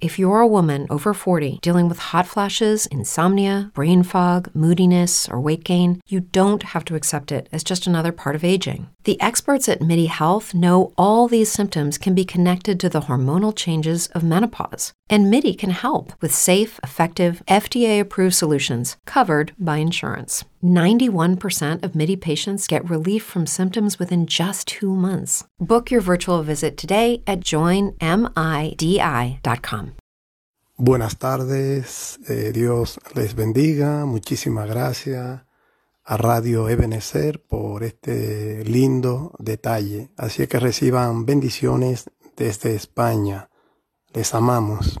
If you're a woman over 40 dealing with hot flashes, insomnia, brain fog, moodiness, or weight gain, you don't have to accept it as just another part of aging. The experts at MIDI Health know all these symptoms can be connected to the hormonal changes of menopause, and MIDI can help with safe, effective, FDA approved solutions covered by insurance. 91% of MIDI patients get relief from symptoms within just two months. Book your virtual visit today at joinmidi.com. Buenas tardes, eh, Dios les bendiga, muchísimas gracias a Radio Ebenezer por este lindo detalle. Así que reciban bendiciones desde España. Les amamos.